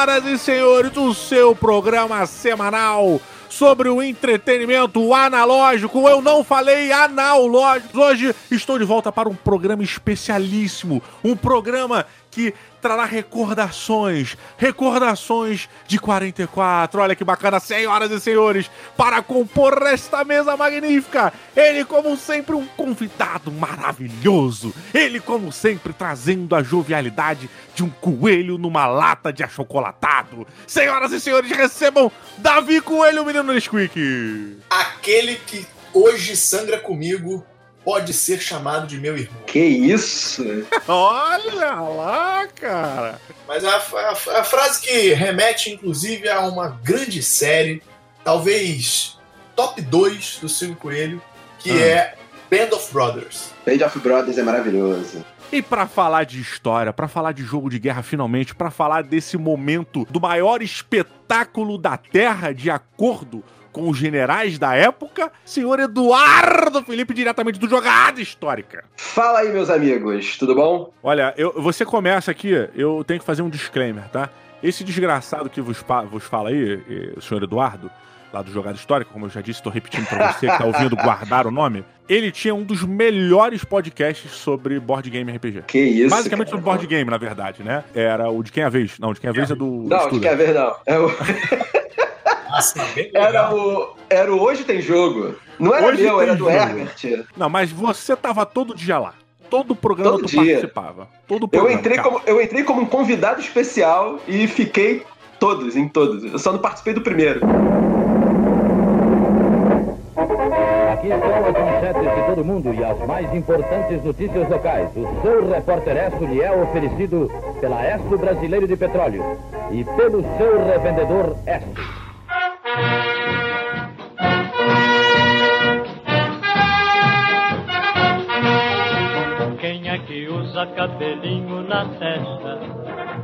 senhoras e senhores, o seu programa semanal sobre o entretenimento analógico. Eu não falei analógico. Hoje estou de volta para um programa especialíssimo, um programa que trará recordações, recordações de 44. Olha que bacana, senhoras e senhores, para compor esta mesa magnífica. Ele, como sempre, um convidado maravilhoso. Ele, como sempre, trazendo a jovialidade de um coelho numa lata de achocolatado. Senhoras e senhores, recebam Davi Coelho, o menino Nesquik. Aquele que hoje sangra comigo pode ser chamado de meu irmão. Que isso? Olha lá, cara. Mas a, a, a, frase que remete, inclusive, a uma grande série, talvez top 2 do Silvio Coelho, que ah. é Band of Brothers. Band of Brothers é maravilhoso. E para falar de história, para falar de jogo de guerra finalmente, para falar desse momento do maior espetáculo da Terra, de acordo com os generais da época, senhor Eduardo Felipe, diretamente do Jogada Histórica. Fala aí, meus amigos, tudo bom? Olha, eu, você começa aqui, eu tenho que fazer um disclaimer, tá? Esse desgraçado que vos, vos fala aí, o senhor Eduardo, lá do Jogada Histórica, como eu já disse, estou repetindo para você que tá ouvindo guardar o nome. Ele tinha um dos melhores podcasts sobre board game RPG. Que isso? Basicamente cara. sobre board game, na verdade, né? Era o de quem é a vez. Não, de quem é a vez é do. Não, de quem é a vez não. É o. era o, era o Hoje Tem Jogo. Não era Hoje meu, era do jogo. Herbert. Não, mas você tava todo dia lá. Todo programa todo tu dia. participava. Todo programa, eu entrei, como, eu entrei como um convidado especial e fiquei todos, em todos. Eu só não participei do primeiro. Aqui estão as manchetes de todo mundo e as mais importantes notícias locais. O seu repórter Esso lhe é oferecido pela Esso Brasileiro de Petróleo e pelo seu revendedor Esso. Quem é que usa cabelinho na testa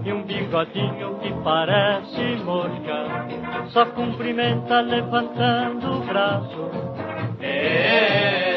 e um bigodinho que parece mosca? Só cumprimenta levantando o braço. É.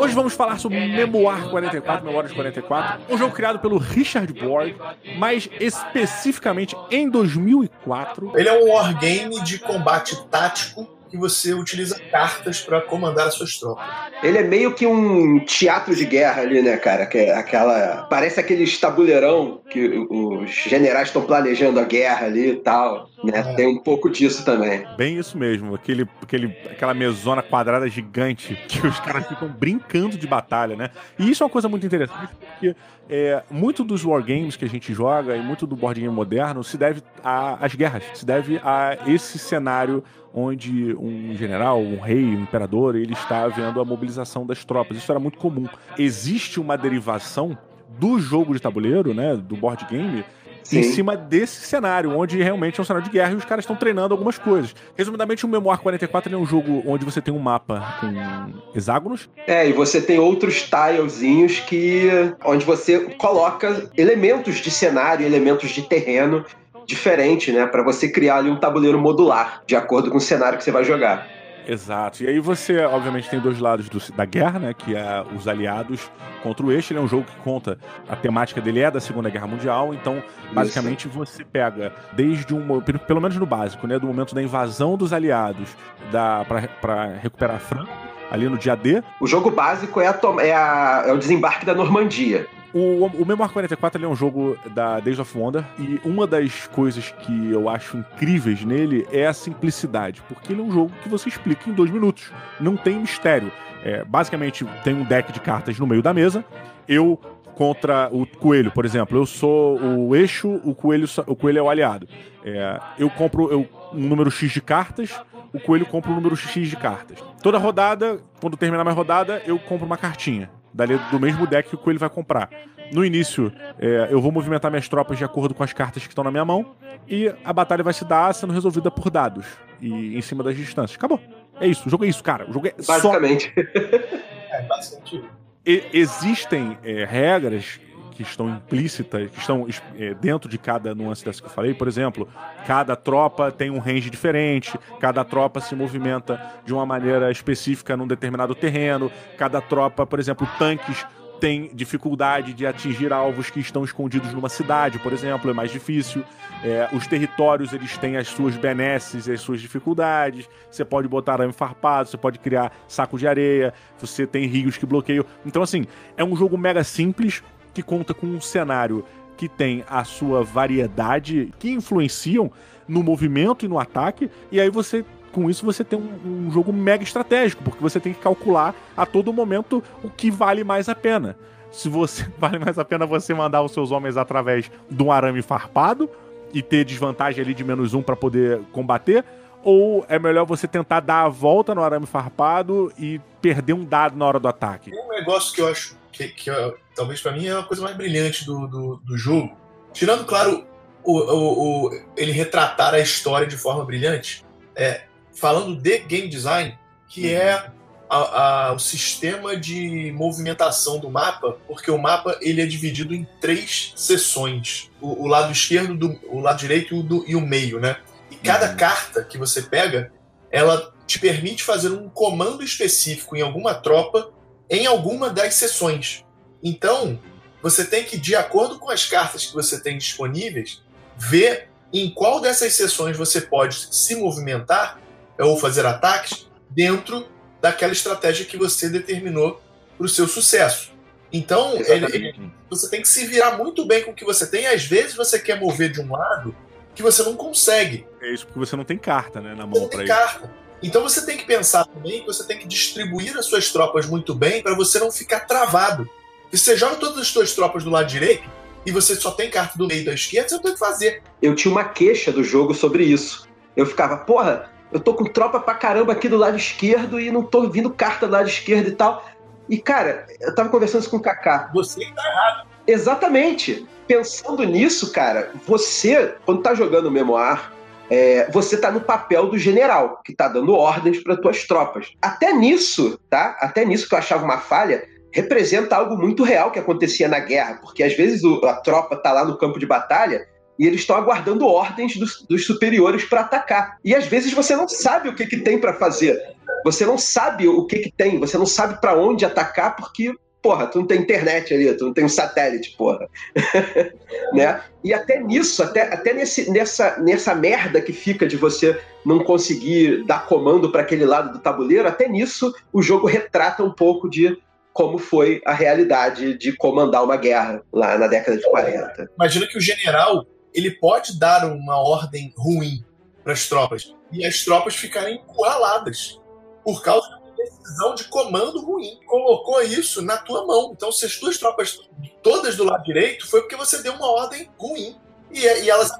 Hoje vamos falar sobre Memoir 44, Memórias 44, um jogo criado pelo Richard Borg, mais especificamente em 2004. Ele é um wargame de combate tático que você utiliza cartas para comandar as suas tropas. Ele é meio que um teatro de guerra ali, né, cara? Que é aquela. Parece aquele tabuleirão que os generais estão planejando a guerra ali e tal. Né? É. Tem um pouco disso também. Bem isso mesmo. Aquele, aquele, aquela mesona quadrada gigante que os caras ficam brincando de batalha, né? E isso é uma coisa muito interessante, porque é, muito dos wargames que a gente joga e muito do board game moderno se deve às guerras, se deve a esse cenário onde um general, um rei, um imperador, ele está vendo a mobilização das tropas. Isso era muito comum. Existe uma derivação do jogo de tabuleiro, né, do board game, Sim. em cima desse cenário, onde realmente é um cenário de guerra e os caras estão treinando algumas coisas. Resumidamente, o Memoir 44 é um jogo onde você tem um mapa com hexágonos. É, e você tem outros tilezinhos que onde você coloca elementos de cenário, elementos de terreno diferente, né? Para você criar ali um tabuleiro modular, de acordo com o cenário que você vai jogar. Exato. E aí você, obviamente, tem dois lados do, da guerra, né? Que é os aliados contra o eixo. Ele é um jogo que conta. A temática dele é da Segunda Guerra Mundial. Então, basicamente, Isso. você pega desde um. Pelo menos no básico, né? Do momento da invasão dos aliados da, para recuperar a França ali no dia D. O jogo básico é, a, é, a, é o desembarque da Normandia. O, o Memoir 44 é um jogo da Days of Wonder e uma das coisas que eu acho incríveis nele é a simplicidade, porque ele é um jogo que você explica em dois minutos, não tem mistério. É, basicamente, tem um deck de cartas no meio da mesa, eu contra o coelho, por exemplo, eu sou o eixo, o coelho, o coelho é o aliado. É, eu compro eu, um número X de cartas, o coelho compra um número X de cartas. Toda rodada, quando terminar minha rodada, eu compro uma cartinha dali do mesmo deck que o Coelho vai comprar. No início, é, eu vou movimentar minhas tropas de acordo com as cartas que estão na minha mão e a batalha vai se dar sendo resolvida por dados e em cima das distâncias. Acabou. É isso. O jogo é isso, cara. O jogo é Basicamente. Só... é, basicamente. E, existem é, regras que estão implícitas, que estão é, dentro de cada nuance dessa que eu falei. Por exemplo, cada tropa tem um range diferente, cada tropa se movimenta de uma maneira específica num determinado terreno, cada tropa, por exemplo, tanques tem dificuldade de atingir alvos que estão escondidos numa cidade, por exemplo, é mais difícil. É, os territórios eles têm as suas benesses e as suas dificuldades. Você pode botar arame farpado, você pode criar saco de areia, você tem rios que bloqueiam. Então, assim, é um jogo mega simples que conta com um cenário que tem a sua variedade, que influenciam no movimento e no ataque, e aí você com isso você tem um, um, jogo mega estratégico, porque você tem que calcular a todo momento o que vale mais a pena. Se você vale mais a pena você mandar os seus homens através de um arame farpado e ter desvantagem ali de menos um para poder combater, ou é melhor você tentar dar a volta no arame farpado e perder um dado na hora do ataque? Um negócio que eu acho que, que talvez para mim é a coisa mais brilhante do, do, do jogo, tirando, claro, o, o, o, ele retratar a história de forma brilhante, é, falando de game design, que é a, a, o sistema de movimentação do mapa, porque o mapa ele é dividido em três seções: o, o lado esquerdo, do, o lado direito e o, do, e o meio, né? E cada uhum. carta que você pega, ela te permite fazer um comando específico em alguma tropa em alguma das sessões. Então, você tem que, de acordo com as cartas que você tem disponíveis, ver em qual dessas sessões você pode se movimentar ou fazer ataques dentro daquela estratégia que você determinou para o seu sucesso. Então, ele, ele, você tem que se virar muito bem com o que você tem. Às vezes você quer mover de um lado que você não consegue. É isso porque você não tem carta né, na mão para isso. Carta. Então você tem que pensar também que você tem que distribuir as suas tropas muito bem para você não ficar travado. Se você joga todas as suas tropas do lado direito e você só tem carta do meio da esquerda, você não tem o que fazer. Eu tinha uma queixa do jogo sobre isso. Eu ficava, porra, eu tô com tropa pra caramba aqui do lado esquerdo e não tô vindo carta do lado esquerdo e tal. E, cara, eu tava conversando isso com o Kaká. Você tá errado. Exatamente. Pensando nisso, cara, você, quando tá jogando o Memoir, é, você tá no papel do general, que tá dando ordens para tuas tropas. Até nisso, tá? Até nisso que eu achava uma falha, representa algo muito real que acontecia na guerra, porque às vezes a tropa tá lá no campo de batalha e eles estão aguardando ordens dos, dos superiores para atacar. E às vezes você não sabe o que, que tem para fazer. Você não sabe o que, que tem, você não sabe para onde atacar porque porra, tu não tem internet ali, tu não tem um satélite, porra. né? E até nisso, até, até nesse, nessa, nessa merda que fica de você não conseguir dar comando para aquele lado do tabuleiro, até nisso o jogo retrata um pouco de como foi a realidade de comandar uma guerra lá na década de 40. Imagina que o general ele pode dar uma ordem ruim para as tropas e as tropas ficarem encurraladas por causa decisão de comando ruim. Colocou isso na tua mão. Então, se as tuas tropas todas do lado direito, foi porque você deu uma ordem ruim e, e elas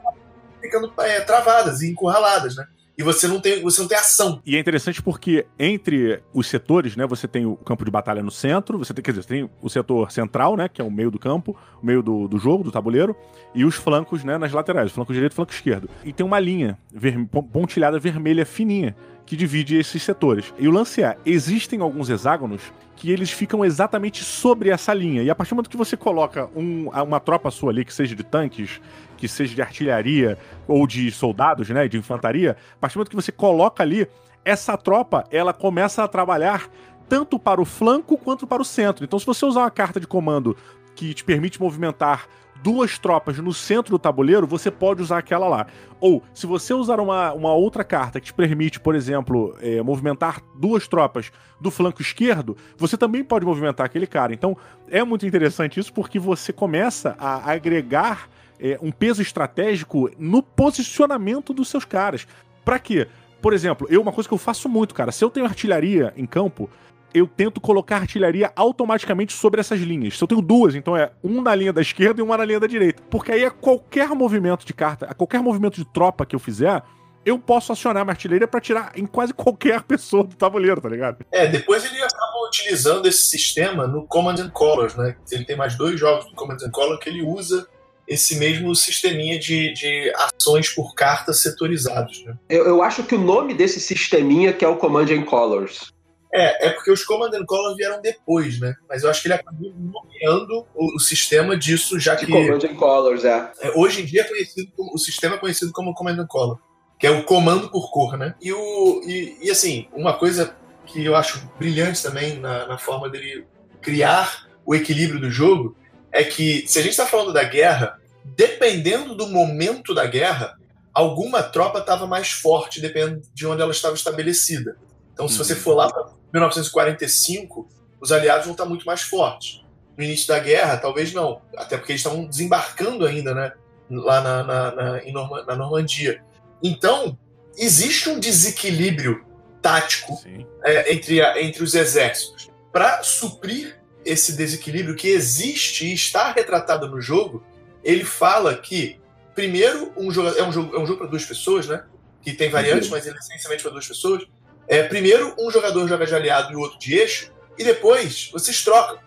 ficando é, travadas e encurraladas, né? e você não tem, você não tem ação. E é interessante porque entre os setores, né, você tem o campo de batalha no centro, você tem, quer dizer, tem o setor central, né, que é o meio do campo, o meio do, do jogo, do tabuleiro, e os flancos, né, nas laterais, flanco direito e flanco esquerdo. E tem uma linha ver, pontilhada vermelha fininha que divide esses setores. E o lance é, existem alguns hexágonos que eles ficam exatamente sobre essa linha. E a partir do momento que você coloca um, uma tropa sua ali, que seja de tanques, que seja de artilharia ou de soldados, né, de infantaria, a partir do momento que você coloca ali, essa tropa, ela começa a trabalhar tanto para o flanco quanto para o centro. Então, se você usar uma carta de comando que te permite movimentar duas tropas no centro do tabuleiro, você pode usar aquela lá. Ou, se você usar uma, uma outra carta que te permite, por exemplo, é, movimentar duas tropas do flanco esquerdo, você também pode movimentar aquele cara. Então, é muito interessante isso porque você começa a agregar é, um peso estratégico no posicionamento dos seus caras. Para quê? Por exemplo, eu uma coisa que eu faço muito, cara, se eu tenho artilharia em campo, eu tento colocar artilharia automaticamente sobre essas linhas. Se eu tenho duas, então é um na linha da esquerda e uma na linha da direita. Porque aí a qualquer movimento de carta, a qualquer movimento de tropa que eu fizer, eu posso acionar minha artilharia para tirar em quase qualquer pessoa do tabuleiro, tá ligado? É, depois ele acaba utilizando esse sistema no Command and Colors, né? Ele tem mais dois jogos do Command and Color que ele usa esse mesmo sisteminha de, de ações por cartas setorizados. Né? Eu, eu, acho que o nome desse sisteminha que é o Command and Colors. É, é porque os Command and Colors vieram depois, né? Mas eu acho que ele acabou nomeando o, o sistema disso, já de que... Command and Colors, é. é. Hoje em dia é conhecido como, o sistema é conhecido como Command and Color, que é o comando por cor, né? E, o, e, e assim, uma coisa que eu acho brilhante também na, na forma dele criar o equilíbrio do jogo é que, se a gente está falando da guerra, dependendo do momento da guerra, alguma tropa estava mais forte, dependendo de onde ela estava estabelecida. Então, se você for lá para 1945, os aliados vão estar muito mais fortes. No início da guerra, talvez não, até porque eles estavam desembarcando ainda, né? Lá na, na, na, Norma, na Normandia. Então, existe um desequilíbrio tático é, entre, a, entre os exércitos. Para suprir esse desequilíbrio que existe e está retratado no jogo, ele fala que, primeiro, um jogo, é um jogo, é um jogo para duas pessoas, né? Que tem variantes, uhum. mas ele é essencialmente para duas pessoas. É, primeiro, um jogador joga de aliado e o outro de eixo, e depois vocês trocam.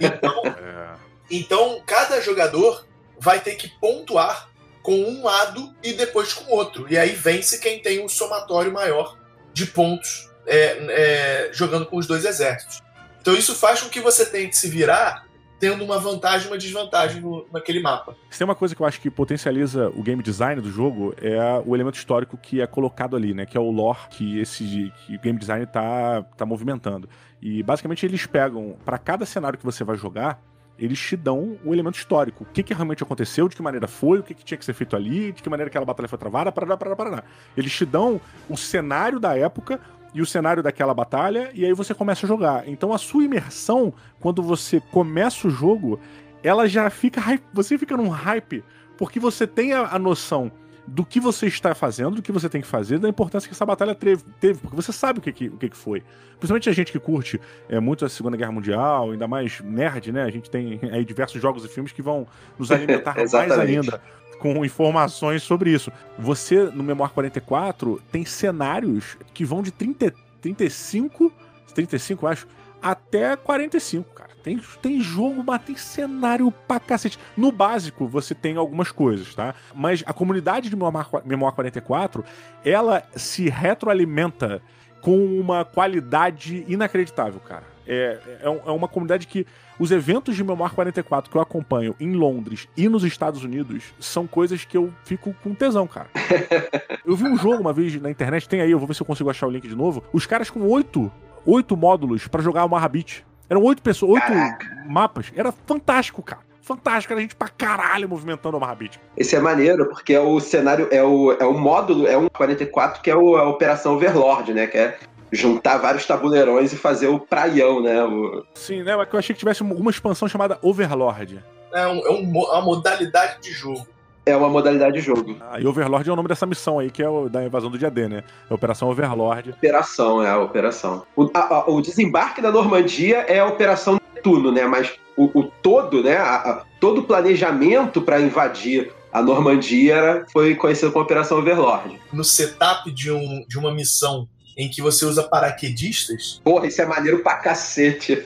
Então, é. então cada jogador vai ter que pontuar com um lado e depois com o outro. E aí vence quem tem um somatório maior de pontos é, é, jogando com os dois exércitos. Então isso faz com que você tenha que se virar tendo uma vantagem e uma desvantagem no, naquele mapa. Se tem uma coisa que eu acho que potencializa o game design do jogo é o elemento histórico que é colocado ali, né? Que é o lore que esse que o game design tá, tá movimentando. E basicamente eles pegam, para cada cenário que você vai jogar, eles te dão o elemento histórico. O que, que realmente aconteceu, de que maneira foi, o que, que tinha que ser feito ali, de que maneira aquela batalha foi travada, parará, parará, parará. Eles te dão o cenário da época e o cenário daquela batalha, e aí você começa a jogar. Então a sua imersão, quando você começa o jogo, ela já fica. Você fica num hype, porque você tem a, a noção do que você está fazendo, do que você tem que fazer, da importância que essa batalha teve, teve porque você sabe o que, que, o que, que foi. Principalmente a gente que curte é, muito a Segunda Guerra Mundial, ainda mais nerd, né? A gente tem aí diversos jogos e filmes que vão nos alimentar mais ainda com informações sobre isso. Você, no Memoir 44, tem cenários que vão de 30, 35, 35, acho, até 45, cara. Tem, tem jogo, mas tem cenário pra cacete. No básico, você tem algumas coisas, tá? Mas a comunidade de Memoir 44, ela se retroalimenta com uma qualidade inacreditável, cara. É, é, é uma comunidade que os eventos de Memoir 44 que eu acompanho em Londres e nos Estados Unidos são coisas que eu fico com tesão, cara. eu vi um jogo uma vez na internet, tem aí, eu vou ver se eu consigo achar o link de novo. Os caras com oito, oito módulos para jogar uma Rabbit. Eram oito pessoas, oito Caraca. mapas. Era fantástico, cara fantástico, era gente pra caralho movimentando o Rabbit. Esse é maneiro, porque é o cenário, é o, é o módulo, é um 44 que é o, a Operação Overlord, né? Que é juntar vários tabuleirões e fazer o praião, né? O... Sim, né? Mas eu achei que tivesse uma expansão chamada Overlord. É, um, é uma modalidade de jogo. É uma modalidade de jogo. Ah, e Overlord é o nome dessa missão aí, que é o da invasão do dia D, né? É a Operação Overlord. Operação, é a operação. O, a, a, o desembarque da Normandia é a Operação Netuno, né? Mas o, o todo, né? A, todo o planejamento para invadir a Normandia foi conhecido como Operação Overlord. No setup de, um, de uma missão em que você usa paraquedistas. Porra, isso é maneiro pra cacete.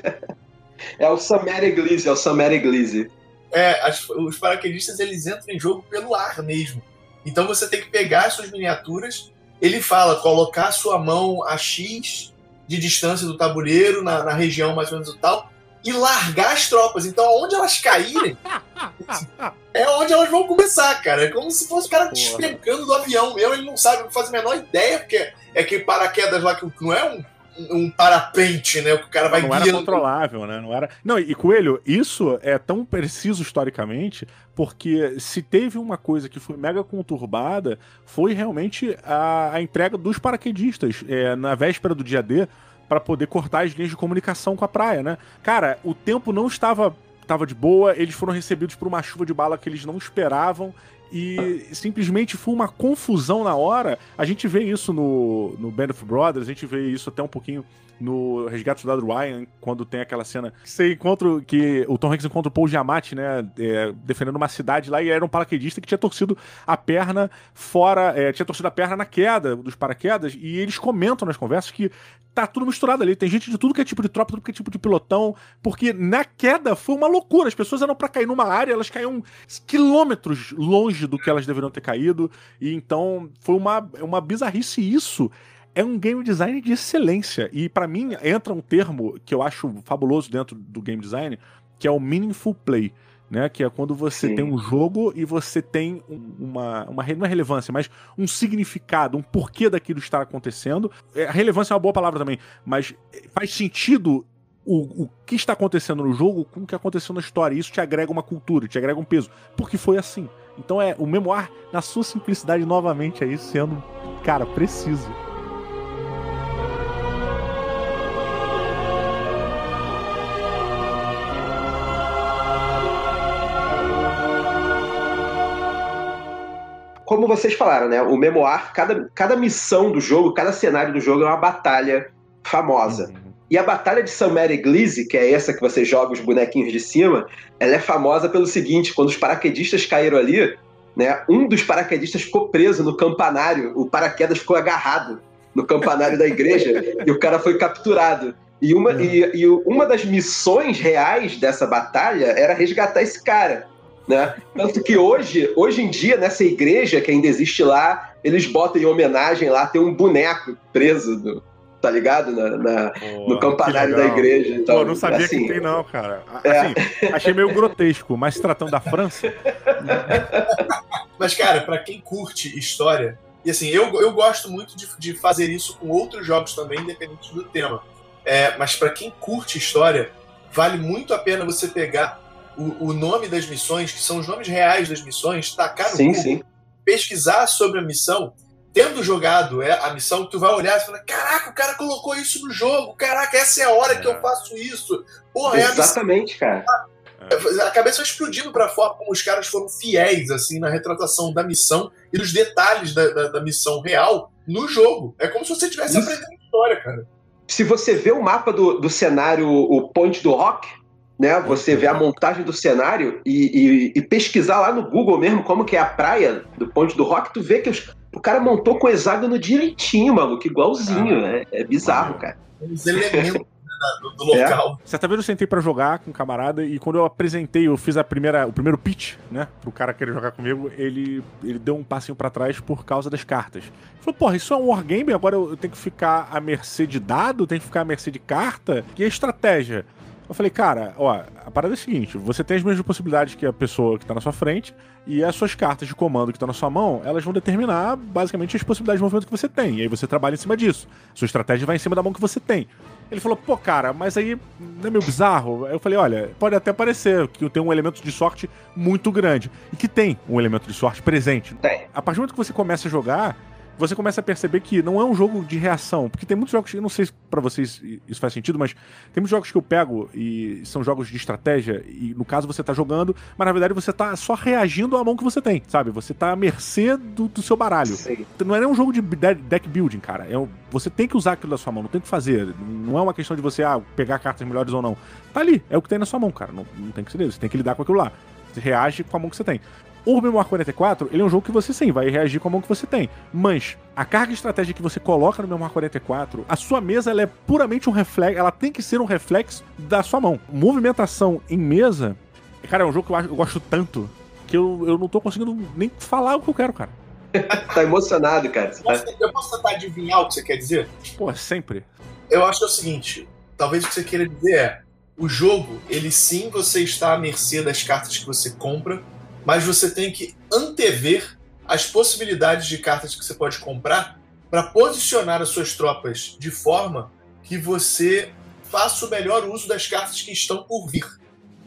é o Samer Eglise, é o Samer Eglise. É, as, os paraquedistas eles entram em jogo pelo ar mesmo. Então você tem que pegar as suas miniaturas. Ele fala colocar sua mão a X de distância do tabuleiro, na, na região mais ou menos do tal, e largar as tropas. Então, onde elas caírem, é onde elas vão começar, cara. É como se fosse o cara despencando do avião mesmo. Ele não sabe, não faz a menor ideia, porque é aquele paraquedas lá que não é um um parapente, né? O que o cara vai Não guiando. era controlável, né? Não era. Não, e Coelho, isso é tão preciso historicamente, porque se teve uma coisa que foi mega conturbada, foi realmente a, a entrega dos paraquedistas é, na véspera do dia D para poder cortar as linhas de comunicação com a praia, né? Cara, o tempo não estava estava de boa, eles foram recebidos por uma chuva de bala que eles não esperavam e simplesmente foi uma confusão na hora. A gente vê isso no, no Band of Brothers, a gente vê isso até um pouquinho no Resgate do Ryan, quando tem aquela cena que você encontra que o Tom Hanks encontra o Paul Giamatti, né, é, defendendo uma cidade lá e era um paraquedista que tinha torcido a perna fora, é, tinha torcido a perna na queda dos paraquedas e eles comentam nas conversas que tá tudo misturado ali, tem gente de tudo que é tipo de tropa, tudo que é tipo de pilotão, porque na queda foi uma loucura, as pessoas eram para cair numa área, elas caíam quilômetros longe do que elas deveriam ter caído, e então foi uma, uma bizarrice isso é um game design de excelência. E para mim entra um termo que eu acho fabuloso dentro do game design, que é o meaningful play. Né, que é quando você Sim. tem um jogo e você tem uma, uma, não é relevância, mas um significado, um porquê daquilo estar acontecendo. É, relevância é uma boa palavra também, mas faz sentido o, o que está acontecendo no jogo com o que aconteceu na história. Isso te agrega uma cultura, te agrega um peso. Porque foi assim. Então é o memoir, na sua simplicidade, novamente, aí sendo, cara, preciso. como vocês falaram, né? O memoir, cada, cada missão do jogo, cada cenário do jogo é uma batalha famosa. Uhum. E a batalha de St. Mary Glise, que é essa que você joga os bonequinhos de cima, ela é famosa pelo seguinte: quando os paraquedistas caíram ali, né? Um dos paraquedistas ficou preso no campanário, o paraquedas ficou agarrado no campanário da igreja e o cara foi capturado. E uma, uhum. e, e uma das missões reais dessa batalha era resgatar esse cara. Né? Tanto que hoje, hoje em dia, nessa igreja que ainda existe lá, eles botam em homenagem lá, tem um boneco preso, do, tá ligado? Na, na Pô, no campanário da igreja. Então, Pô, não sabia assim, que tem, não, cara. É. Assim, é. achei meio grotesco, mas se tratando da França. mas, cara, para quem curte história, e assim, eu, eu gosto muito de, de fazer isso com outros jogos também, independente do tema. É, mas para quem curte história, vale muito a pena você pegar o, o, nome das missões, que são os nomes reais das missões, tacar no sim, Google, sim. pesquisar sobre a missão, tendo jogado é, a missão, tu vai olhar e falar: caraca, o cara colocou isso no jogo, caraca, essa é a hora é. que eu é. faço isso. Porra, Exatamente, é cara. A cabeça explodindo para fora como os caras foram fiéis assim na retratação da missão e dos detalhes da, da, da missão real no jogo. É como se você estivesse aprendendo história, cara. Se você vê o mapa do, do cenário, o Ponte do Rock, né? Você vê a montagem do cenário e, e, e, pesquisar lá no Google mesmo como que é a praia do Ponte do Rock, tu vê que os, o cara montou com o hexágono direitinho, maluco, igualzinho. Ah, é, é, bizarro, cara. Os elementos do, do local. É. Certa vez eu sentei para jogar com um camarada e quando eu apresentei, eu fiz a primeira, o primeiro pitch, né, pro cara querer jogar comigo, ele, ele deu um passinho para trás por causa das cartas. Ele falou, porra, isso é um wargame, agora eu tenho que ficar à mercê de dado, tenho que ficar à mercê de carta? E a estratégia? Eu falei, cara, ó, a parada é a seguinte: você tem as mesmas possibilidades que a pessoa que tá na sua frente, e as suas cartas de comando que estão na sua mão, elas vão determinar basicamente as possibilidades de movimento que você tem. E aí você trabalha em cima disso. Sua estratégia vai em cima da mão que você tem. Ele falou, pô, cara, mas aí não é meio bizarro? Eu falei, olha, pode até parecer que tem um elemento de sorte muito grande. E que tem um elemento de sorte presente. Tem. A partir do momento que você começa a jogar, você começa a perceber que não é um jogo de reação. Porque tem muitos jogos, eu não sei se pra vocês isso faz sentido, mas tem muitos jogos que eu pego e são jogos de estratégia, e no caso você tá jogando, mas na verdade você tá só reagindo à mão que você tem, sabe? Você tá à mercê do, do seu baralho. Sim. Não é nem um jogo de deck building, cara. É, você tem que usar aquilo da sua mão, não tem que fazer. Não é uma questão de você ah, pegar cartas melhores ou não. Tá ali, é o que tem na sua mão, cara. Não, não tem que ser Você tem que lidar com aquilo lá. Você reage com a mão que você tem. O Memoir 44, ele é um jogo que você sim vai reagir com a mão que você tem. Mas a carga estratégica que você coloca no Memoir 44, a sua mesa ela é puramente um reflexo, ela tem que ser um reflexo da sua mão. Movimentação em mesa, cara, é um jogo que eu, acho, eu gosto tanto que eu, eu não tô conseguindo nem falar o que eu quero, cara. tá emocionado, cara. Eu posso tentar adivinhar o que você quer dizer? Pô, sempre. Eu acho que é o seguinte: talvez o que você queira dizer é. O jogo, ele sim, você está à mercê das cartas que você compra, mas você tem que antever as possibilidades de cartas que você pode comprar para posicionar as suas tropas de forma que você faça o melhor uso das cartas que estão por vir.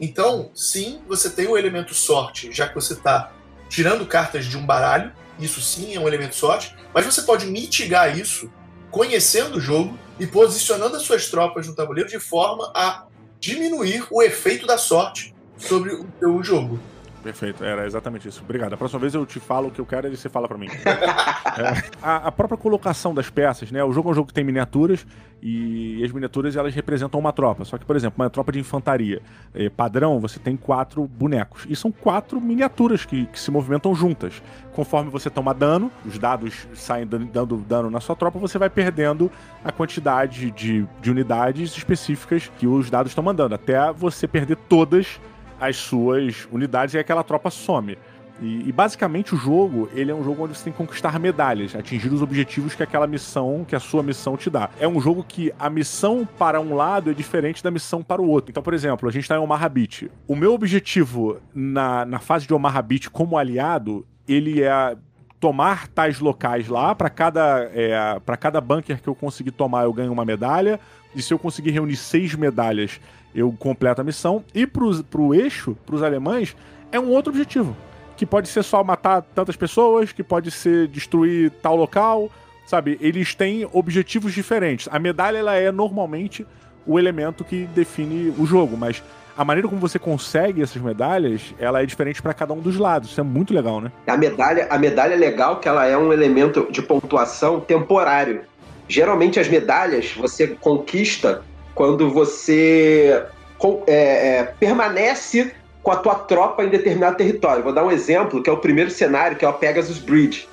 Então, sim, você tem o elemento sorte, já que você está tirando cartas de um baralho, isso sim é um elemento sorte, mas você pode mitigar isso conhecendo o jogo e posicionando as suas tropas no tabuleiro de forma a diminuir o efeito da sorte sobre o seu jogo. Perfeito, era exatamente isso. Obrigado. A próxima vez eu te falo o que eu quero e você fala para mim. é, a, a, própria colocação das peças, né? O jogo é um jogo que tem miniaturas e as miniaturas elas representam uma tropa. Só que, por exemplo, uma tropa de infantaria é, padrão, você tem quatro bonecos. E são quatro miniaturas que, que, se movimentam juntas. Conforme você toma dano, os dados saem dando dano na sua tropa, você vai perdendo a quantidade de, de unidades específicas que os dados estão mandando, até você perder todas as suas unidades e aquela tropa some. E, e, basicamente o jogo, ele é um jogo onde você tem que conquistar medalhas, atingir os objetivos que aquela missão, que a sua missão te dá. É um jogo que a missão para um lado é diferente da missão para o outro. Então, por exemplo, a gente está em Omaha Beach. O meu objetivo na, na fase de Omaha Beach como aliado, ele é tomar tais locais lá. Para cada, é, pra cada bunker que eu conseguir tomar, eu ganho uma medalha. E se eu conseguir reunir seis medalhas, eu completo a missão. E pro, pro eixo, pros alemães, é um outro objetivo. Que pode ser só matar tantas pessoas, que pode ser destruir tal local, sabe? Eles têm objetivos diferentes. A medalha, ela é normalmente o elemento que define o jogo, mas a maneira como você consegue essas medalhas, ela é diferente para cada um dos lados. Isso é muito legal, né? A medalha, a medalha é legal que ela é um elemento de pontuação temporário. Geralmente as medalhas você conquista quando você é, é, permanece com a tua tropa em determinado território. Vou dar um exemplo, que é o primeiro cenário, que é o Pegasus Bridge.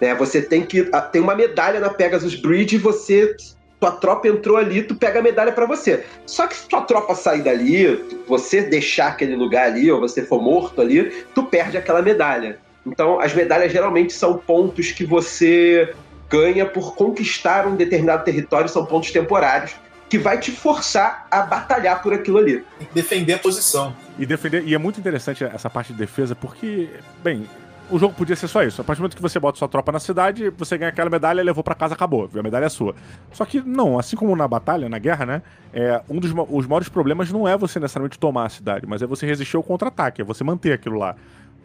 Né? Você tem que tem uma medalha na Pegasus Bridge e você tua tropa entrou ali, tu pega a medalha para você. Só que se tua tropa sair dali, você deixar aquele lugar ali, ou você for morto ali, tu perde aquela medalha. Então, as medalhas geralmente são pontos que você ganha por conquistar um determinado território, são pontos temporários que vai te forçar a batalhar por aquilo ali. Defender a posição. E defender, e é muito interessante essa parte de defesa, porque, bem, o jogo podia ser só isso. A partir do momento que você bota sua tropa na cidade, você ganha aquela medalha, levou para casa, acabou. A medalha é sua. Só que não, assim como na batalha, na guerra, né? É, um dos os maiores problemas não é você necessariamente tomar a cidade, mas é você resistir ao contra-ataque, é você manter aquilo lá.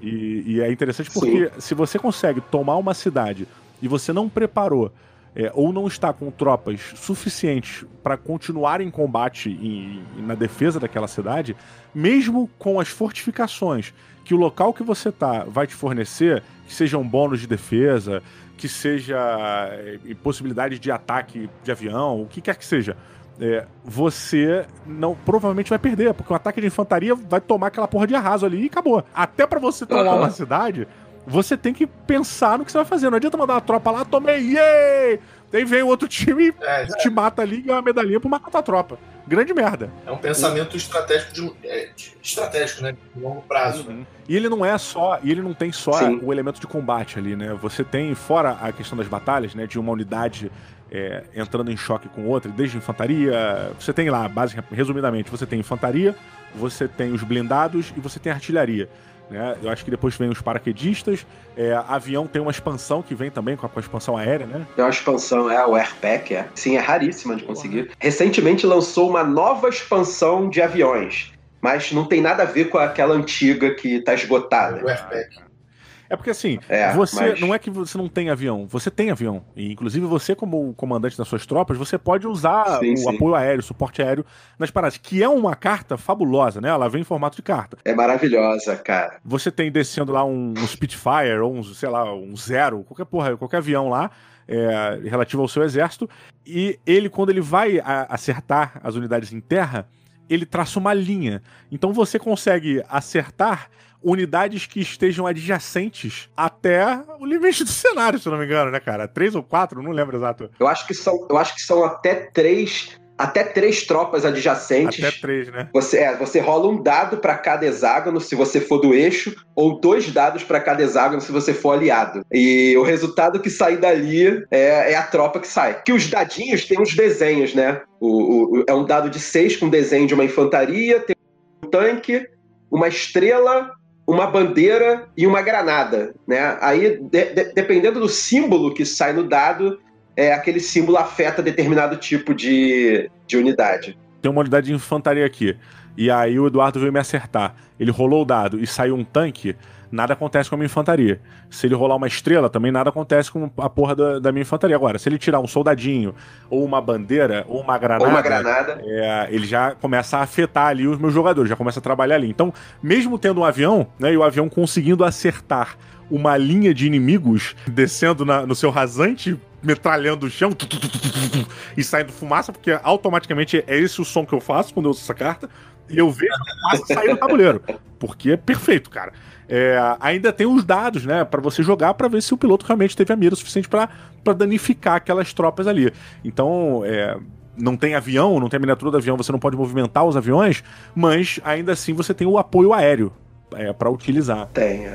E, e é interessante porque Sim. se você consegue tomar uma cidade e você não preparou é, ou não está com tropas suficientes para continuar em combate e, na defesa daquela cidade, mesmo com as fortificações que o local que você tá vai te fornecer, que seja um bônus de defesa, que seja é, possibilidade de ataque de avião, o que quer que seja, é, você não provavelmente vai perder, porque um ataque de infantaria vai tomar aquela porra de arraso ali e acabou. Até para você tomar uhum. uma cidade, você tem que pensar no que você vai fazer. Não adianta mandar uma tropa lá, tomei, yay! Daí vem o outro time e é, te mata ali e ganha uma medalhinha pra matar a tropa. Grande merda. É um pensamento estratégico de, é, de, estratégico, né? De longo prazo. Uhum. Né? E ele não é só. E ele não tem só Sim. o elemento de combate ali, né? Você tem, fora a questão das batalhas, né? De uma unidade é, entrando em choque com outra, desde infantaria. Você tem lá, basicamente, resumidamente, você tem infantaria, você tem os blindados e você tem artilharia. Né? Eu acho que depois vem os paraquedistas. É, avião tem uma expansão que vem também com a, com a, expansão aérea, né? Tem uma expansão, é, o Airpack, é. Sim, é raríssima de conseguir. Recentemente lançou uma nova expansão de aviões, mas não tem nada a ver com aquela antiga que está esgotada. O Airpack. É porque assim, é, você mas... não é que você não tem avião, você tem avião. E inclusive você, como comandante das suas tropas, você pode usar sim, o sim. apoio aéreo, o suporte aéreo nas paradas, que é uma carta fabulosa, né? Ela vem em formato de carta. É maravilhosa, cara. Você tem descendo lá um, um Spitfire, ou um, sei lá, um Zero, qualquer porra, qualquer avião lá. É, relativo ao seu exército, e ele, quando ele vai a, acertar as unidades em terra, ele traça uma linha. Então você consegue acertar unidades que estejam adjacentes até o limite do cenário, se eu não me engano, né, cara? Três ou quatro, não lembro exato. Eu acho que são, eu acho que são até três até três tropas adjacentes. Até três, né? Você, é, você rola um dado para cada hexágono se você for do eixo, ou dois dados para cada hexágono se você for aliado. E o resultado que sair dali é, é, a tropa que sai. Que os dadinhos têm uns desenhos, né? O, o, é um dado de seis com desenho de uma infantaria, tem um tanque, uma estrela, uma bandeira e uma granada, né? Aí, de, de, dependendo do símbolo que sai no dado, é, aquele símbolo afeta determinado tipo de, de unidade. Tem uma unidade de infantaria aqui. E aí o Eduardo veio me acertar. Ele rolou o dado e saiu um tanque nada acontece com a minha infantaria. Se ele rolar uma estrela, também nada acontece com a porra da, da minha infantaria. Agora, se ele tirar um soldadinho, ou uma bandeira, ou uma granada, ou uma granada. É, ele já começa a afetar ali os meus jogadores, já começa a trabalhar ali. Então, mesmo tendo um avião, né, e o avião conseguindo acertar uma linha de inimigos descendo na, no seu rasante, metralhando o chão e saindo fumaça, porque automaticamente é esse o som que eu faço quando eu uso essa carta. E eu vejo a fumaça sair do tabuleiro. Porque é perfeito, cara. É, ainda tem os dados, né, para você jogar para ver se o piloto realmente teve a mira suficiente para danificar aquelas tropas ali. Então, é, não tem avião, não tem a miniatura do avião, você não pode movimentar os aviões, mas ainda assim você tem o apoio aéreo é, para utilizar. Tem. É.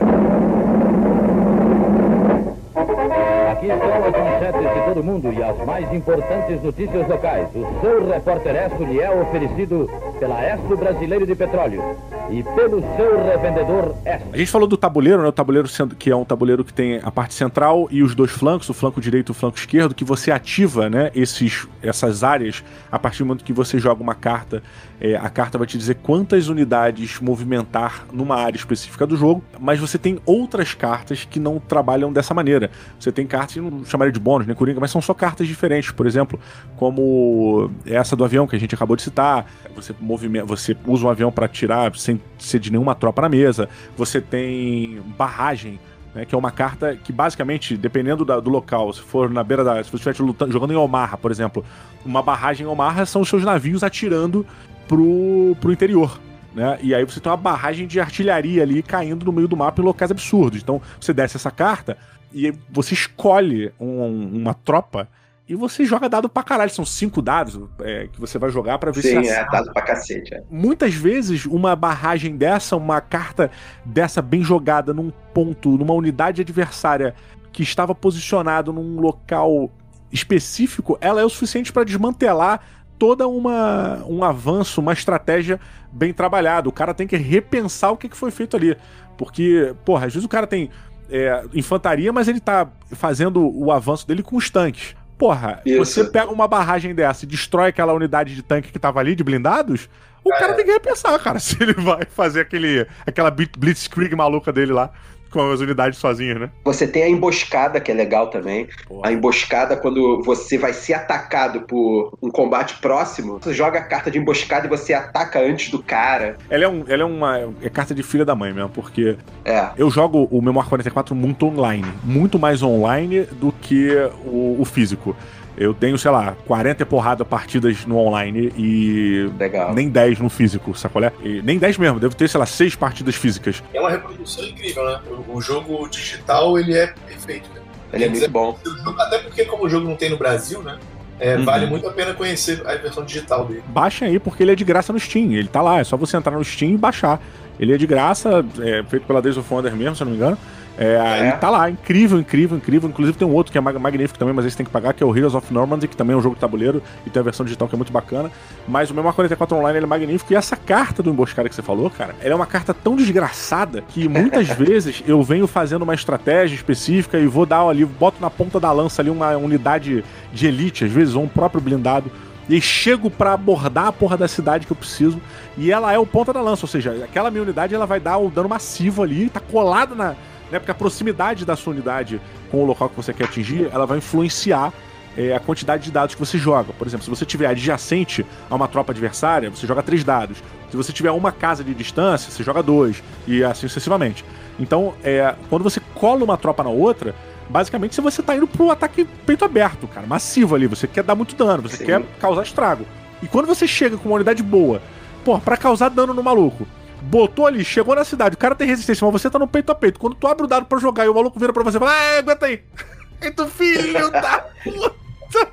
Aqui estão as manchetes de todo mundo e as mais importantes notícias locais. O seu repórter Esso lhe é oferecido pela Esso Brasileiro de Petróleo e pelo seu revendedor Esso. A gente falou do tabuleiro, né? O tabuleiro sendo que é um tabuleiro que tem a parte central e os dois flancos, o flanco direito e o flanco esquerdo, que você ativa, né? Esses, essas áreas a partir do momento que você joga uma carta. É, a carta vai te dizer quantas unidades movimentar numa área específica do jogo, mas você tem outras cartas que não trabalham dessa maneira. Você tem cartas, não chamaria de bônus, né, Coringa, mas são só cartas diferentes, por exemplo, como essa do avião que a gente acabou de citar. Você movimenta, você usa um avião para tirar sem ser de nenhuma tropa na mesa. Você tem barragem. Né, que é uma carta que basicamente, dependendo da, do local, se for na beira da. Se você estiver lutando, jogando em Omaha, por exemplo, uma barragem em Omaha são os seus navios atirando pro, pro interior. Né? E aí você tem uma barragem de artilharia ali caindo no meio do mapa em locais absurdos. Então você desce essa carta e você escolhe um, uma tropa e você joga dado pra caralho. São cinco dados é, que você vai jogar para ver Sim, se. é dado pra cacete. É. Muitas vezes, uma barragem dessa, uma carta dessa bem jogada num ponto, numa unidade adversária que estava posicionado num local específico, ela é o suficiente para desmantelar toda uma um avanço, uma estratégia bem trabalhada. O cara tem que repensar o que foi feito ali. Porque, porra, às vezes o cara tem é, infantaria, mas ele tá fazendo o avanço dele com os tanques. Porra, Isso. você pega uma barragem dessa e destrói aquela unidade de tanque que tava ali, de blindados, o É. cara tem que repensar, cara, se ele vai fazer aquele, aquela blitzkrieg maluca dele lá, com as unidades sozinhas, né? Você tem a emboscada, que é legal também. Porra. A emboscada, quando você vai ser atacado por um combate próximo, você joga a carta de emboscada e você ataca antes do cara. Ela é, um, ela é uma é carta de filha da mãe mesmo, porque É. eu jogo o Memoir 44 muito online. Muito mais online do que o, o físico. Eu tenho, sei lá, 40 e porrada partidas no online e Legal. nem 10 no físico, sacolé? E nem 10 mesmo, devo ter, sei lá, 6 partidas físicas. É uma reprodução incrível, né? O, jogo digital, ele é perfeito. Né? Ele é muito bom. Até porque, como o jogo não tem no Brasil, né? é, Uhum. Vale muito a pena conhecer a versão digital dele. Baixem aí porque ele é de graça no Steam. Ele tá lá, é só você entrar no Steam e baixar. Ele é de graça, é feito pela Days of Wonder mesmo, se eu não me engano. É, aí tá lá, incrível, incrível, incrível. Inclusive tem um outro que é mag- magnífico também, mas esse tem que pagar, que é o Heroes of Normandy, que também é um jogo de tabuleiro e tem a versão digital que é muito bacana. Mas o Memoir 44 Online ele é magnífico. E essa carta do emboscada que você falou, cara, ela é uma carta tão desgraçada que muitas vezes eu venho fazendo uma estratégia específica e vou dar ali, boto na ponta da lança ali uma unidade de elite, às vezes, ou um próprio blindado. E chego pra abordar a porra da cidade que eu preciso. E ela é o ponta da lança, ou seja, aquela minha unidade ela vai dar o dano massivo ali, tá colada na. Né, porque a proximidade da sua unidade com o local que você quer atingir, ela vai influenciar é, a quantidade de dados que você joga. Por exemplo, se você tiver adjacente a uma tropa adversária, você joga três dados. Se você tiver uma casa de distância, você joga dois. E assim sucessivamente. Então, é, quando você cola uma tropa na outra, basicamente você tá indo pro ataque peito aberto, cara, massivo ali. Você quer dar muito dano, você Sim. quer causar estrago. E quando você chega com uma unidade boa, pô, pra causar dano no maluco, botou ali, chegou na cidade, o cara tem resistência, mas você tá no peito a peito. Quando tu abre o dado pra jogar e o maluco vira pra você e fala, ah, aguenta aí. Aí tu, filho da puta.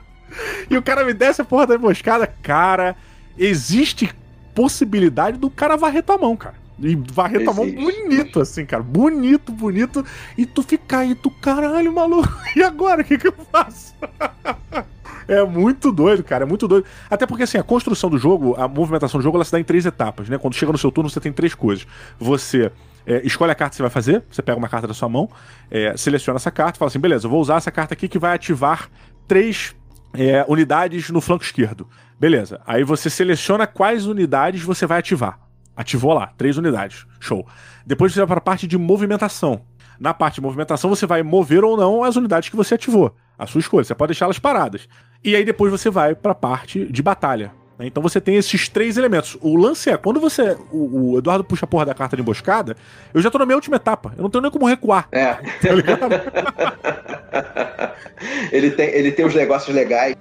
E o cara me desce a porra da emboscada, cara, existe possibilidade do cara varrer tua mão, cara. E varrer tua mão bonito, assim, cara. Bonito, bonito. E tu fica aí, tu, caralho, maluco. E agora? O que, que eu faço? É muito doido, cara. É muito doido. Até porque, assim, a construção do jogo, a movimentação do jogo, ela se dá em três etapas, né? Quando chega no seu turno, você tem três coisas. Você é, escolhe a carta que você vai fazer, você pega uma carta da sua mão, é, seleciona essa carta e fala assim: beleza, eu vou usar essa carta aqui que vai ativar três é, unidades no flanco esquerdo. Beleza. Aí você seleciona quais unidades você vai ativar. Ativou lá, três unidades. Show. Depois você vai para a parte de movimentação. Na parte de movimentação, você vai mover ou não as unidades que você ativou. A sua escolha. Você pode deixá-las paradas. E aí depois você vai para a parte de batalha. né? Então você tem esses três elementos. O lance é, quando você. O, o Eduardo puxa a porra da carta de emboscada, eu já tô na minha última etapa. Eu não tenho nem como recuar. É. Tá ele, tem, ele tem os negócios legais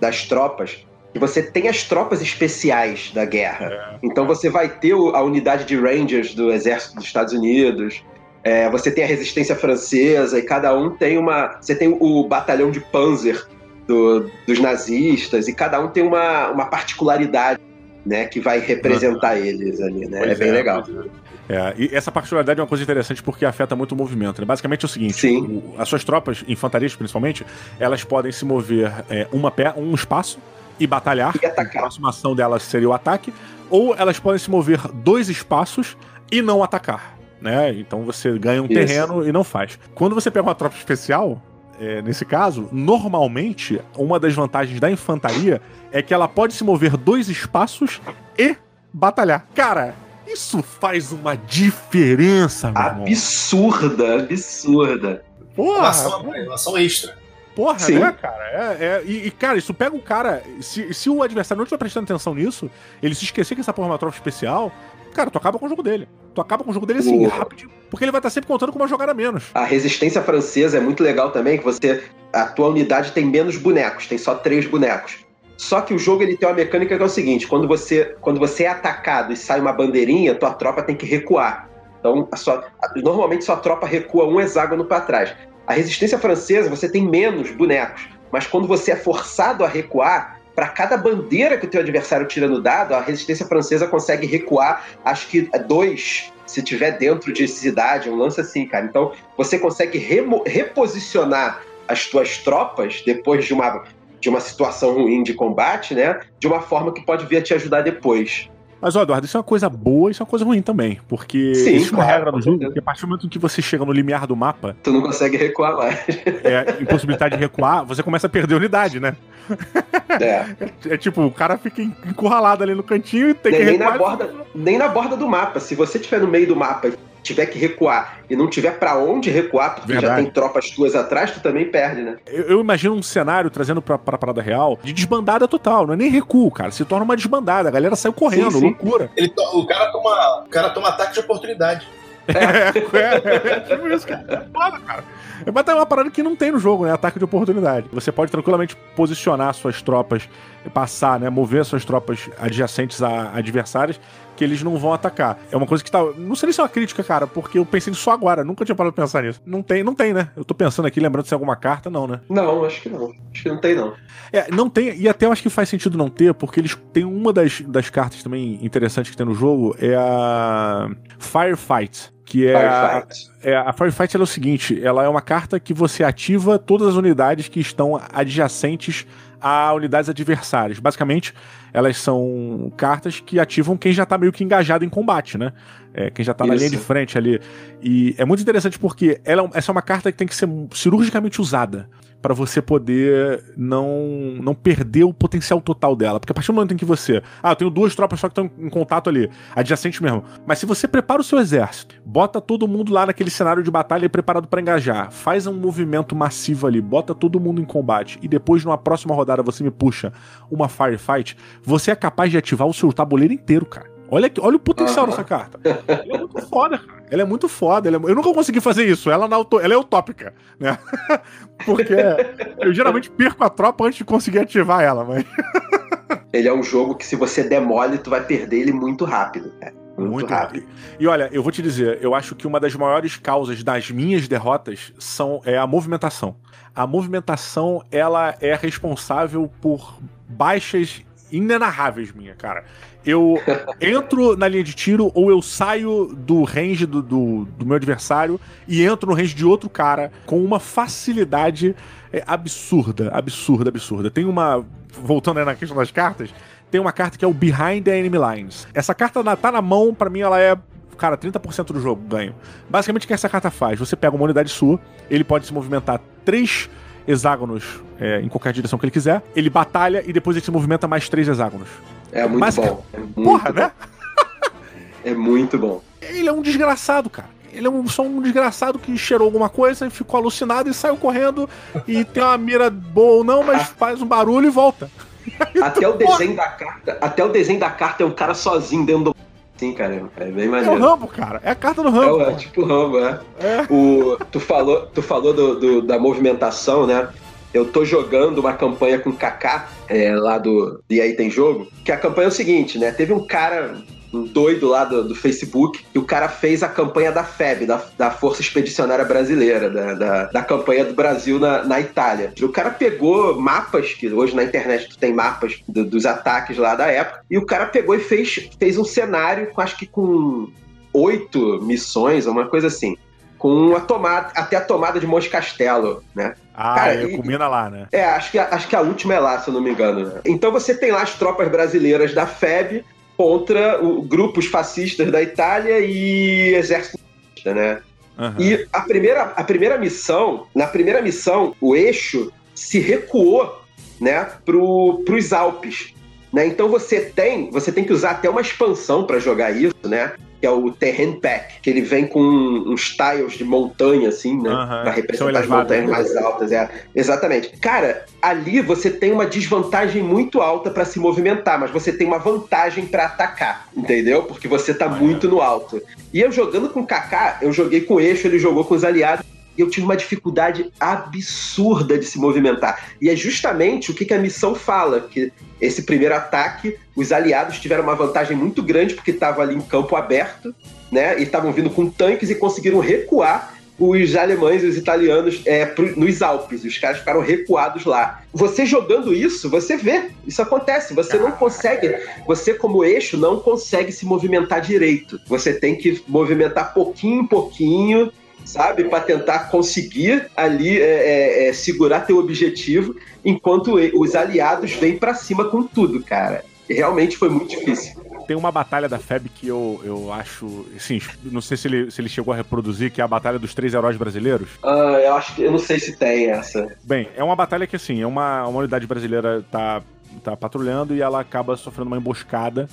das tropas. E você tem as tropas especiais da guerra. Então você vai ter a unidade de Rangers do Exército dos Estados Unidos. é, você tem a resistência francesa e cada um tem uma. Você tem o batalhão de Panzer do- dos nazistas e cada um tem uma, uma particularidade. né, que vai representar eles ali, né? Pois é bem legal. pois é. É, e essa particularidade é uma coisa interessante porque afeta muito o movimento. Né? Basicamente é o seguinte: o- as suas tropas, infantarias principalmente, elas podem se mover é, uma pé, um espaço e batalhar. E atacar. A próxima ação delas seria o ataque. Ou elas podem se mover dois espaços e não atacar. Né? Então você ganha um Isso. terreno e não faz. Quando você pega uma tropa especial, é, nesse caso, normalmente, uma das vantagens da infantaria é que ela pode se mover dois espaços e batalhar. Cara, isso faz uma diferença, meu irmão. Absurda, absurda. Porra, Uma ação, uma ação extra. porra, Sim. né, cara? É, é- e, e, cara, isso pega um cara. Se, se o adversário não estiver prestando atenção nisso, ele se esquecer que essa porra é uma tropa especial, cara, tu acaba com o jogo dele. Tu acaba com o jogo dele assim, rapidinho. Porque ele vai estar sempre contando com uma jogada a menos. A resistência francesa é muito legal também, que você. A tua unidade tem menos bonecos, tem só três bonecos. Só que o jogo ele tem uma mecânica que é o seguinte: quando você, quando você é atacado e sai uma bandeirinha, tua tropa tem que recuar. Então, a sua, a- normalmente sua tropa recua um hexágono para trás. A resistência francesa você tem menos bonecos, mas quando você é forçado a recuar, para cada bandeira que o teu adversário tira no dado, a resistência francesa consegue recuar, acho que é dois, se tiver dentro de cidade, um lance assim, cara. Então, você consegue reposicionar as tuas tropas depois de uma, de uma situação ruim de combate, né? De uma forma que pode vir a te ajudar depois. Mas, ó, Eduardo, isso é uma coisa boa e isso é uma coisa ruim também. Porque Sim, existe uma claro, regra no jogo que a partir do momento que você chega no limiar do mapa, Tu não consegue recuar mais. é, impossibilidade de recuar, você começa a perder unidade, né? É. É tipo, o cara fica encurralado ali no cantinho e tem que Nem, nem na recuar. borda, nem na borda do mapa. Se você estiver no meio do mapa tiver que recuar e não tiver pra onde recuar, porque já Verdade. tem tropas tuas atrás, tu também perde, né? Eu, eu imagino um cenário trazendo pra, pra parada real de desbandada total. Não é nem recuo, cara. Se torna uma desbandada. A galera saiu correndo, Sim, sim. loucura. Ele to- o, cara toma, o cara toma ataque de oportunidade. É, é, é tipo isso, cara. É foda, cara. Mas tem uma parada que não tem no jogo, né? Ataque de oportunidade. Você pode tranquilamente posicionar suas tropas, passar, né? Mover suas tropas adjacentes a adversários que eles não vão atacar. É uma coisa que tá. Não sei se é uma crítica, cara, porque eu pensei nisso agora. Nunca tinha parado de pensar nisso. Não tem, não tem, né? Eu tô pensando aqui, lembrando se tem alguma carta, não, né? Não, acho que não. Acho que não tem, não. É, não tem, e até eu acho que faz sentido não ter, porque eles têm uma das, das cartas também interessantes que tem no jogo, é a Firefight, que é a, Firefight. é, a Firefight é o seguinte, ela é uma carta que você ativa todas as unidades que estão adjacentes a unidades adversárias. Basicamente, elas são cartas que ativam quem já tá meio que engajado em combate, né? É, quem já tá na Isso. linha de frente ali. E é muito interessante porque ela, é essa é uma carta que tem que ser cirurgicamente usada para você poder não não perder o potencial total dela. Porque a partir do momento em que você. Ah, eu tenho duas tropas só que estão em contato ali, adjacentes mesmo. Mas se você prepara o seu exército, bota todo mundo lá naquele cenário de batalha preparado para engajar, faz um movimento massivo ali, bota todo mundo em combate e depois numa próxima rodada você me puxa uma firefight, você é capaz de ativar o seu tabuleiro inteiro, cara. Olha, aqui- olha o potencial Aham. dessa carta. Ela é muito foda, cara. Ela é muito foda. é- Eu nunca consegui fazer isso. Ela, na auto... ela é utópica, né? Porque eu geralmente perco a tropa antes de conseguir ativar ela, mas. Ele é um jogo que se você demole, tu vai perder ele muito rápido, cara. Muito, Muito rápido. E olha, eu vou te dizer, eu acho que uma das maiores causas das minhas derrotas são é a movimentação. A movimentação, ela é responsável por baixas inenarráveis minha, cara. Eu entro na linha de tiro ou eu saio do range do, do, do meu adversário e entro no range de outro cara com uma facilidade é, absurda, absurda, absurda. Tem uma. Voltando aí na questão das cartas, tem uma carta que é o Behind the Enemy Lines. Essa carta tá na mão, pra mim ela é. Cara, 30% do jogo ganho. Basicamente, o que essa carta faz? Você pega uma unidade sua, ele pode se movimentar três hexágonos é, em qualquer direção que ele quiser, ele batalha e depois ele se movimenta mais três hexágonos. É muito Basica- bom. É muito Porra, bom. né? É muito bom. Ele é um desgraçado, cara. Ele é um, só um desgraçado que cheirou alguma coisa e ficou alucinado e saiu correndo e tem uma mira boa ou não, mas faz um barulho e volta. Até o desenho da carta, até o desenho da carta é um cara sozinho dentro do. Sim, cara, é bem É o maneiro. Rambo, cara. É a carta do É, Rambo. o- é pô. tipo o Rambo, é. É. O, tu falou, tu falou do, do- da movimentação, né? Eu tô jogando uma campanha com o Kaká, é, lá do E aí tem jogo, que a campanha é o seguinte, né? Teve um cara um doido lá do, do, Facebook, e o cara fez a campanha da FEB, da, da Força Expedicionária Brasileira, da, da, da campanha do Brasil na, na Itália. O cara pegou mapas, que hoje na internet tu tem mapas do, dos ataques lá da época, e o cara pegou e fez, fez um cenário, acho que com oito missões, uma coisa assim com a tomada, até a tomada de Monte Castelo, né? Ah, Cara, é, combina lá, né? É, acho que, acho que a última é lá, se eu não me engano. Né? Então você tem lá as tropas brasileiras da FEB contra o, grupos fascistas da Itália e exército né? Uhum. E a primeira, a primeira missão, na primeira missão, o eixo se recuou, né, pro, pros Alpes, né? Então você tem, você tem que usar até uma expansão para jogar isso, né? Que é o Terrain Pack, que ele vem com uns tiles de montanha, assim, né? Uhum. Pra representar as montanhas mais altas. É. Exatamente. Cara, ali você tem uma desvantagem muito alta para se movimentar, mas você tem uma vantagem para atacar, entendeu? Porque você tá muito no alto. E eu jogando com o Kaká, eu joguei com o eixo, ele jogou com os aliados e eu tive uma dificuldade absurda de se movimentar. E é justamente o que, que a missão fala, que esse primeiro ataque, os aliados tiveram uma vantagem muito grande porque estavam ali em campo aberto, né? E estavam vindo com tanques e conseguiram recuar os alemães e os italianos é, nos Alpes. Os caras ficaram recuados lá. Você jogando isso, você vê, isso acontece. Você não consegue, você como eixo não consegue se movimentar direito. Você tem que movimentar pouquinho em pouquinho sabe? Para tentar conseguir ali é, é, é, segurar teu objetivo, enquanto os aliados vêm para cima com tudo, cara. Realmente foi muito difícil. Tem uma batalha da FEB que eu, eu acho. Assim, não sei se ele, se ele chegou a reproduzir, que é a Batalha dos Três Heróis Brasileiros. Ah, eu acho que. Eu não sei se tem essa. Bem, é uma batalha que, assim, é uma, uma unidade brasileira tá, tá patrulhando e ela acaba sofrendo uma emboscada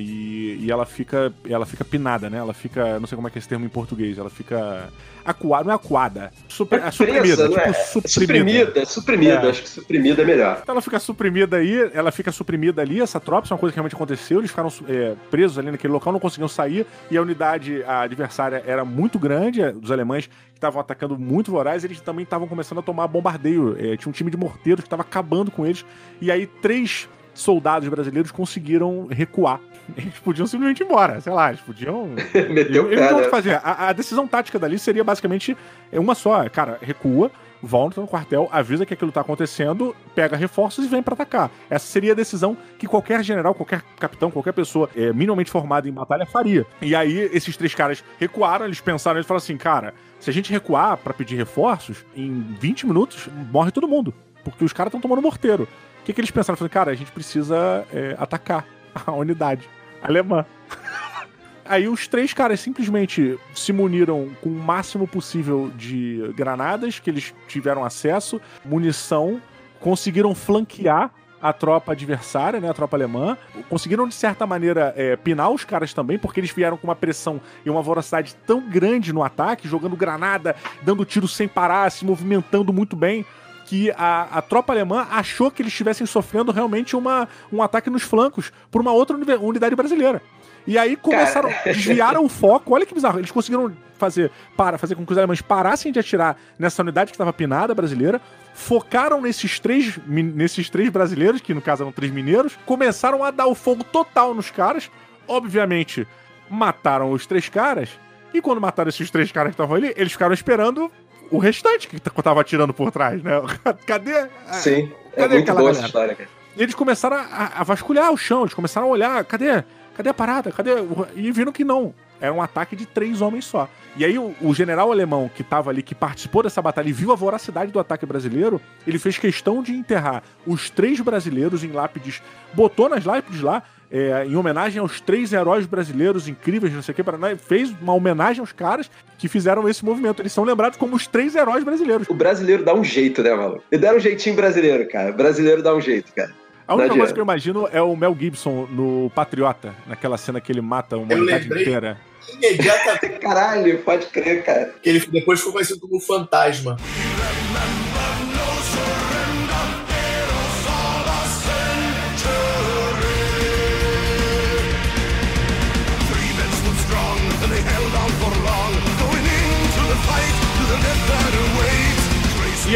e, e, ela fica ela fica pinada, né? Ela fica, não sei como é que é esse termo em português, ela fica acuada, não é acuada, super, é, é suprimida, tipo, é? suprimida. Suprimida, suprimida é. acho que suprimida é melhor. Então ela fica suprimida aí, ela fica suprimida ali, essa tropa, isso é uma coisa que realmente aconteceu, eles ficaram é, presos ali naquele local, não conseguiam sair, e a unidade a adversária era muito grande, é, dos alemães que estavam atacando muito voraz, eles também estavam começando a tomar bombardeio, é, tinha um time de morteiros que estava acabando com eles, e aí três soldados brasileiros conseguiram recuar eles podiam simplesmente ir embora, sei lá, eles podiam. Meteu o pé. Né? fazer. A, a, decisão tática dali seria basicamente uma só, cara, recua, volta no quartel, avisa que aquilo tá acontecendo, pega reforços e vem para atacar. Essa seria a decisão que qualquer general, qualquer capitão, qualquer pessoa é, minimamente formada em batalha faria. E aí, esses três caras recuaram, eles pensaram, eles falaram assim, cara, se a gente recuar para pedir reforços, em 20 minutos morre todo mundo. Porque os caras estão tomando morteiro. O que, que eles pensaram? Falaram, cara, a gente precisa é, atacar a unidade alemã. Aí os três caras simplesmente se muniram com o máximo possível de granadas que eles tiveram acesso, munição, conseguiram flanquear a tropa adversária, né, a tropa alemã. Conseguiram, de certa maneira, é, pinar os caras também, porque eles vieram com uma pressão e uma voracidade tão grande no ataque, jogando granada, dando tiro sem parar, se movimentando muito bem que a, a tropa alemã achou que eles estivessem sofrendo realmente uma, um ataque nos flancos por uma outra unidade brasileira. E aí começaram, Cara. desviaram o foco. Olha que bizarro. Eles conseguiram fazer para fazer com que os alemães parassem de atirar nessa unidade que estava pinada brasileira. Focaram nesses três, nesses três brasileiros, que no caso eram três mineiros, começaram a dar o fogo total nos caras. Obviamente, mataram os três caras. E quando mataram esses três caras que estavam ali, eles ficaram esperando o restante que tava atirando por trás, né? Cadê? Sim, é cadê é muito boa essa história, cara. E eles começaram a, a, vasculhar o chão, eles começaram a olhar, cadê? Cadê a parada? Cadê? E viram que não. Era um ataque de três homens só. E aí o, o general alemão que estava ali, que participou dessa batalha e viu a voracidade do ataque brasileiro, ele fez questão de enterrar os três brasileiros em lápides, botou nas lápides lá, é, em homenagem aos três heróis brasileiros incríveis, não sei o que, Paraná, fez uma homenagem aos caras que fizeram esse movimento. Eles são lembrados como os três heróis brasileiros. O brasileiro dá um jeito, né, maluco? Ele deram um jeitinho brasileiro, cara. O brasileiro dá um jeito, cara. A única coisa que eu imagino é o Mel Gibson no Patriota, naquela cena que ele mata uma humanidade inteira. Imediatamente. Caralho, pode crer, cara. Que ele depois ficou conhecido como Fantasma.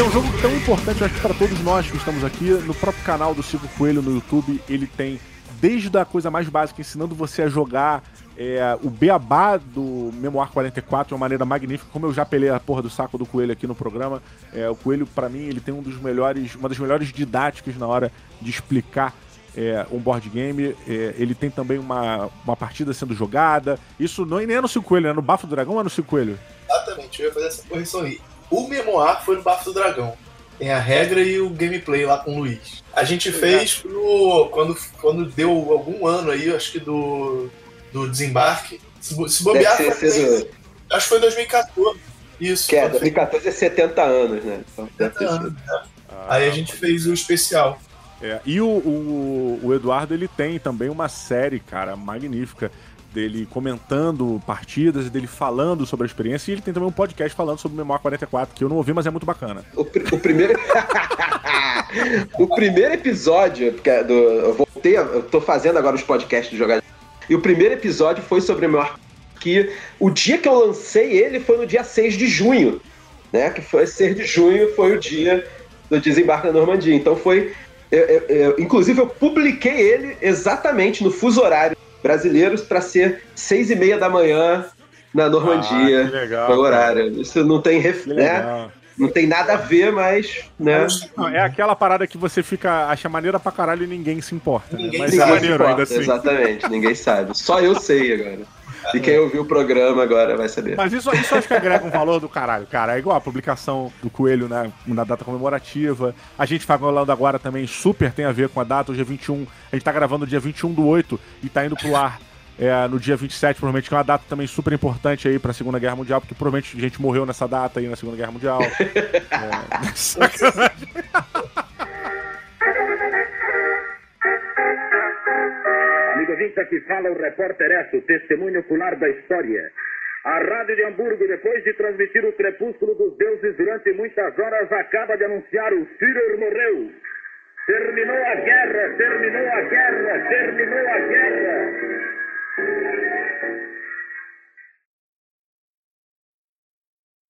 É um jogo tão importante, acho para todos nós que estamos aqui, no próprio canal do Cico Coelho no YouTube, ele tem desde a coisa mais básica, ensinando você a jogar É, o beabá do Memoir 44 de uma maneira magnífica, como eu já pelei a porra do saco do Coelho aqui no programa. É, o Coelho, para mim, ele tem um dos melhores, uma das melhores didáticas na hora de explicar é, um board game. É, ele tem também uma, uma partida sendo jogada. Isso não, nem é no Cinco Coelho, é no Bafo do Dragão ou é no Cinco Coelho? Exatamente, eu ia fazer essa correção aí. O Memoir foi no Bafo do Dragão. Tem a regra e o gameplay lá com o Luiz. A gente fez pro, quando, quando deu algum ano aí, acho que do, do desembarque. Se, se bobear, foi, acho que foi em 2014. Isso. Que é, foi 2014 é 70 anos, né? Então, deve ter 70 sido. anos, né? Aí a gente fez o especial. É, e o, o, o Eduardo ele tem também uma série, cara, magnífica, dele comentando partidas dele falando sobre a experiência. E ele tem também um podcast falando sobre o Memória 44, que eu não ouvi, mas é muito bacana. O, pri- o primeiro. o primeiro episódio, porque é do, eu voltei, eu tô fazendo agora os podcasts do Jogar. E o primeiro episódio foi sobre o arco. Que o dia que eu lancei ele foi no dia 6 de junho. Né? Que foi 6 de junho foi o dia do desembarque na Normandia. Então foi. eu- eu- eu- inclusive, eu publiquei ele exatamente no fuso horário brasileiro para ser seis e meia da manhã na Normandia. Ah, que legal, horário. Isso não tem, ref, Que né? Não tem nada a ver, mas. Né? É aquela parada que você fica, acha maneira pra caralho e ninguém se importa. né? Ninguém Mas se é importa, maneiro ainda assim. Exatamente, ninguém sabe. Só eu sei agora. E quem ouviu o programa agora vai saber. Mas isso, isso acho que agrega um valor do caralho, cara. É igual a publicação do Coelho né, na data comemorativa. A gente falando agora também super tem a ver com a data, o dia 21. A gente tá gravando no dia 21 do 8 e tá indo pro ar é, no dia 27, provavelmente, que é uma data também super importante aí pra Segunda Guerra Mundial, porque provavelmente gente morreu nessa data aí na Segunda Guerra Mundial. É, sacanagem. Amigo ouvinte, aqui fala o repórter Esso, testemunho ocular da história. A Rádio de Hamburgo, depois de transmitir o crepúsculo dos deuses durante muitas horas, acaba de anunciar o Führer morreu. Terminou a guerra, terminou a guerra, terminou a guerra.